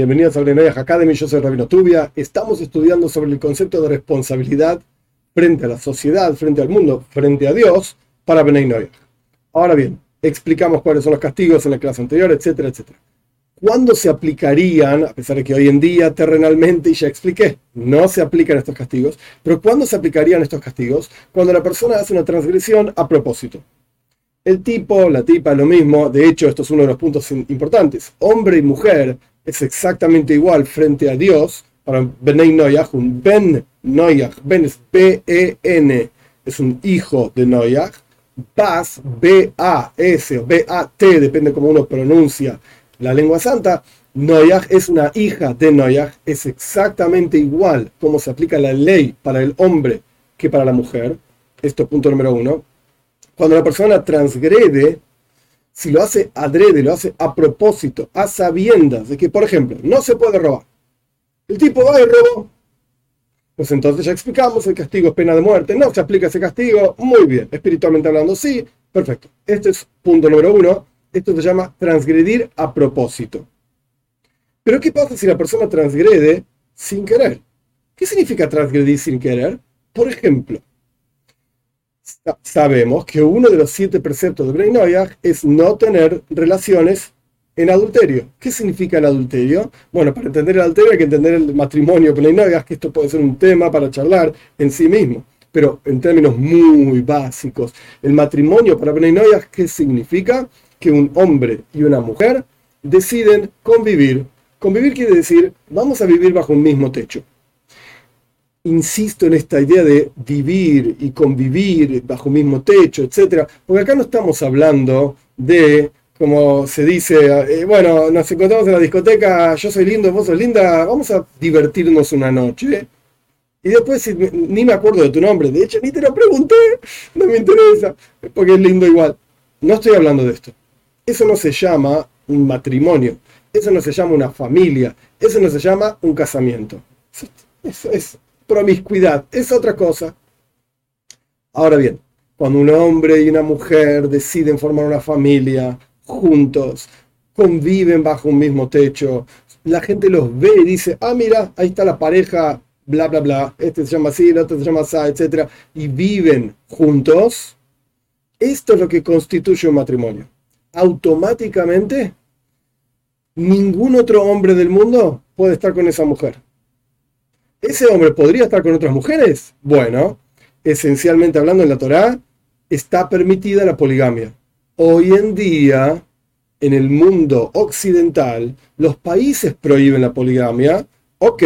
Bienvenidos a Bnei Academy, yo soy Rabino Tubia. Estamos estudiando sobre el concepto de responsabilidad frente a la sociedad, frente al mundo, frente a Dios, para Noyach. Ahora bien, explicamos cuáles son los castigos en la clase anterior, etcétera, etcétera. ¿Cuándo se aplicarían, a pesar de que hoy en día terrenalmente, y ya expliqué, no se aplican estos castigos, pero cuándo se aplicarían estos castigos? Cuando la persona hace una transgresión a propósito. El tipo, la tipa, lo mismo, de hecho esto es uno de los puntos importantes, hombre y mujer es exactamente igual frente a Dios, para Benei Noyach, un Ben Noyach, Ben es B-E-N, es un hijo de Noyach, Bas, B-A-S o B-A-T, depende cómo uno pronuncia la lengua santa, Noyach es una hija de Noyach, es exactamente igual como se aplica la ley para el hombre que para la mujer. Esto es punto número uno. Cuando la persona transgrede, si lo hace adrede, lo hace a propósito, a sabiendas de que, por ejemplo, no se puede robar. El tipo va y robó. Pues entonces ya explicamos, el castigo es pena de muerte. No se aplica ese castigo. Muy bien. Espiritualmente hablando, sí. Perfecto. Este es punto número uno. Esto se llama transgredir a propósito. Pero ¿qué pasa si la persona transgrede sin querer? ¿Qué significa transgredir sin querer? Por ejemplo, sabemos que uno de los siete preceptos de Bnei Noyach es no tener relaciones en adulterio. ¿Qué significa el adulterio? Bueno, para entender el adulterio hay que entender el matrimonio Bnei Noyach, que esto puede ser un tema para charlar en sí mismo. Pero en términos muy básicos, el matrimonio para Bnei Noyach, ¿qué significa? Que un hombre y una mujer deciden convivir. Convivir quiere decir, vamos a vivir bajo un mismo techo insisto en esta idea de vivir y convivir bajo un mismo techo, etcétera, porque acá no estamos hablando de, como se dice, eh, bueno, nos encontramos en la discoteca, yo soy lindo, vos sos linda, vamos a divertirnos una noche. Y después ni me acuerdo de tu nombre, de hecho ni te lo pregunté, no me interesa, porque es lindo igual. No estoy hablando de esto. Eso no se llama un matrimonio, eso no se llama una familia, eso no se llama un casamiento. Eso es promiscuidad, es otra cosa. Ahora bien, cuando un hombre y una mujer deciden formar una familia juntos, conviven bajo un mismo techo, la gente los ve y dice, ah, mira, ahí está la pareja, bla, bla, bla, este se llama así, el otro se llama así, etc. Y viven juntos, esto es lo que constituye un matrimonio. Automáticamente, ningún otro hombre del mundo puede estar con esa mujer. ¿Ese hombre podría estar con otras mujeres? Bueno, esencialmente hablando en la Torá, está permitida la poligamia. Hoy en día, en el mundo occidental, los países prohíben la poligamia. Ok,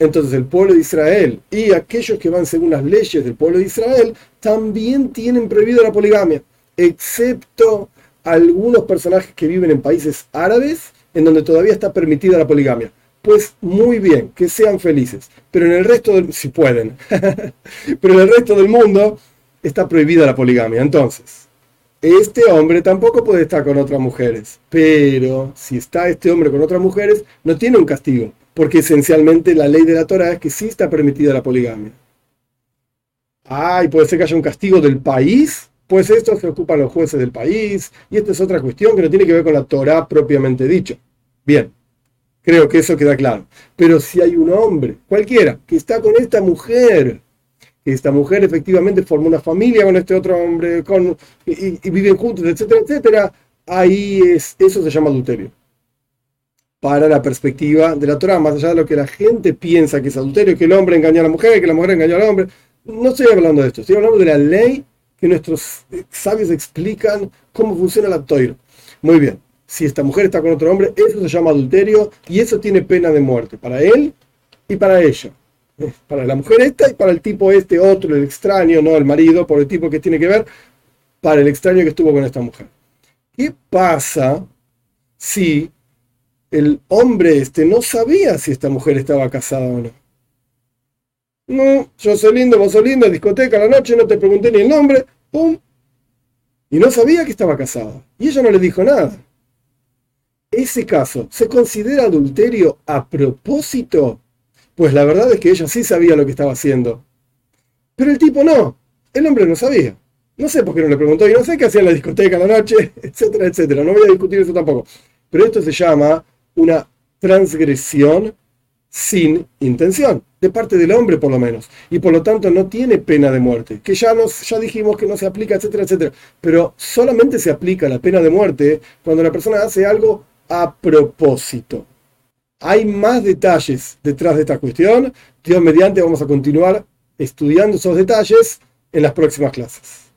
entonces el pueblo de Israel y aquellos que van según las leyes del pueblo de Israel también tienen prohibido la poligamia, excepto algunos personajes que viven en países árabes en donde todavía está permitida la poligamia pues muy bien, que sean felices. Pero en el resto del, si pueden, pero en el resto del mundo está prohibida la poligamia. Entonces, este hombre tampoco puede estar con otras mujeres. Pero si está este hombre con otras mujeres, no tiene un castigo. Porque esencialmente la ley de la Torah es que sí está permitida la poligamia. Ah, y puede ser que haya un castigo del país. Pues esto se ocupan los jueces del país. Y esta es otra cuestión que no tiene que ver con la Torah propiamente dicho. Bien. Creo que eso queda claro. Pero si hay un hombre, cualquiera, que está con esta mujer, que esta mujer efectivamente forma una familia con este otro hombre, con, y, viven juntos, etcétera, etcétera, ahí es, eso se llama adulterio. Para la perspectiva de la Torah, más allá de lo que la gente piensa que es adulterio, que el hombre engaña a la mujer, que la mujer engaña al hombre, no estoy hablando de esto, estoy hablando de la ley que nuestros sabios explican cómo funciona la Torah. Muy bien si esta mujer está con otro hombre, eso se llama adulterio y eso tiene pena de muerte para él y para ella. Para la mujer esta y para el tipo este otro, el extraño, no el marido, por el tipo que tiene que ver, para el extraño que estuvo con esta mujer. ¿Qué pasa si el hombre este no sabía si esta mujer estaba casada o no? No, yo soy lindo, vos sos lindo, discoteca la noche, no te pregunté ni el nombre, ¡pum! Y no sabía que estaba casada. Y ella no le dijo nada ese caso, ¿se considera adulterio a propósito? Pues la verdad es que ella sí sabía lo que estaba haciendo. Pero el tipo no, el hombre no sabía. No sé por qué no le preguntó y no sé qué hacía en la discoteca a la noche, etcétera, etcétera. No voy a discutir eso tampoco. Pero esto se llama una transgresión sin intención, de parte del hombre por lo menos. Y por lo tanto no tiene pena de muerte, que ya, nos, ya dijimos que no se aplica, etcétera, etcétera. Pero solamente se aplica la pena de muerte cuando la persona hace algo a propósito. Hay más detalles detrás de esta cuestión. Dios mediante, vamos a continuar estudiando esos detalles en las próximas clases.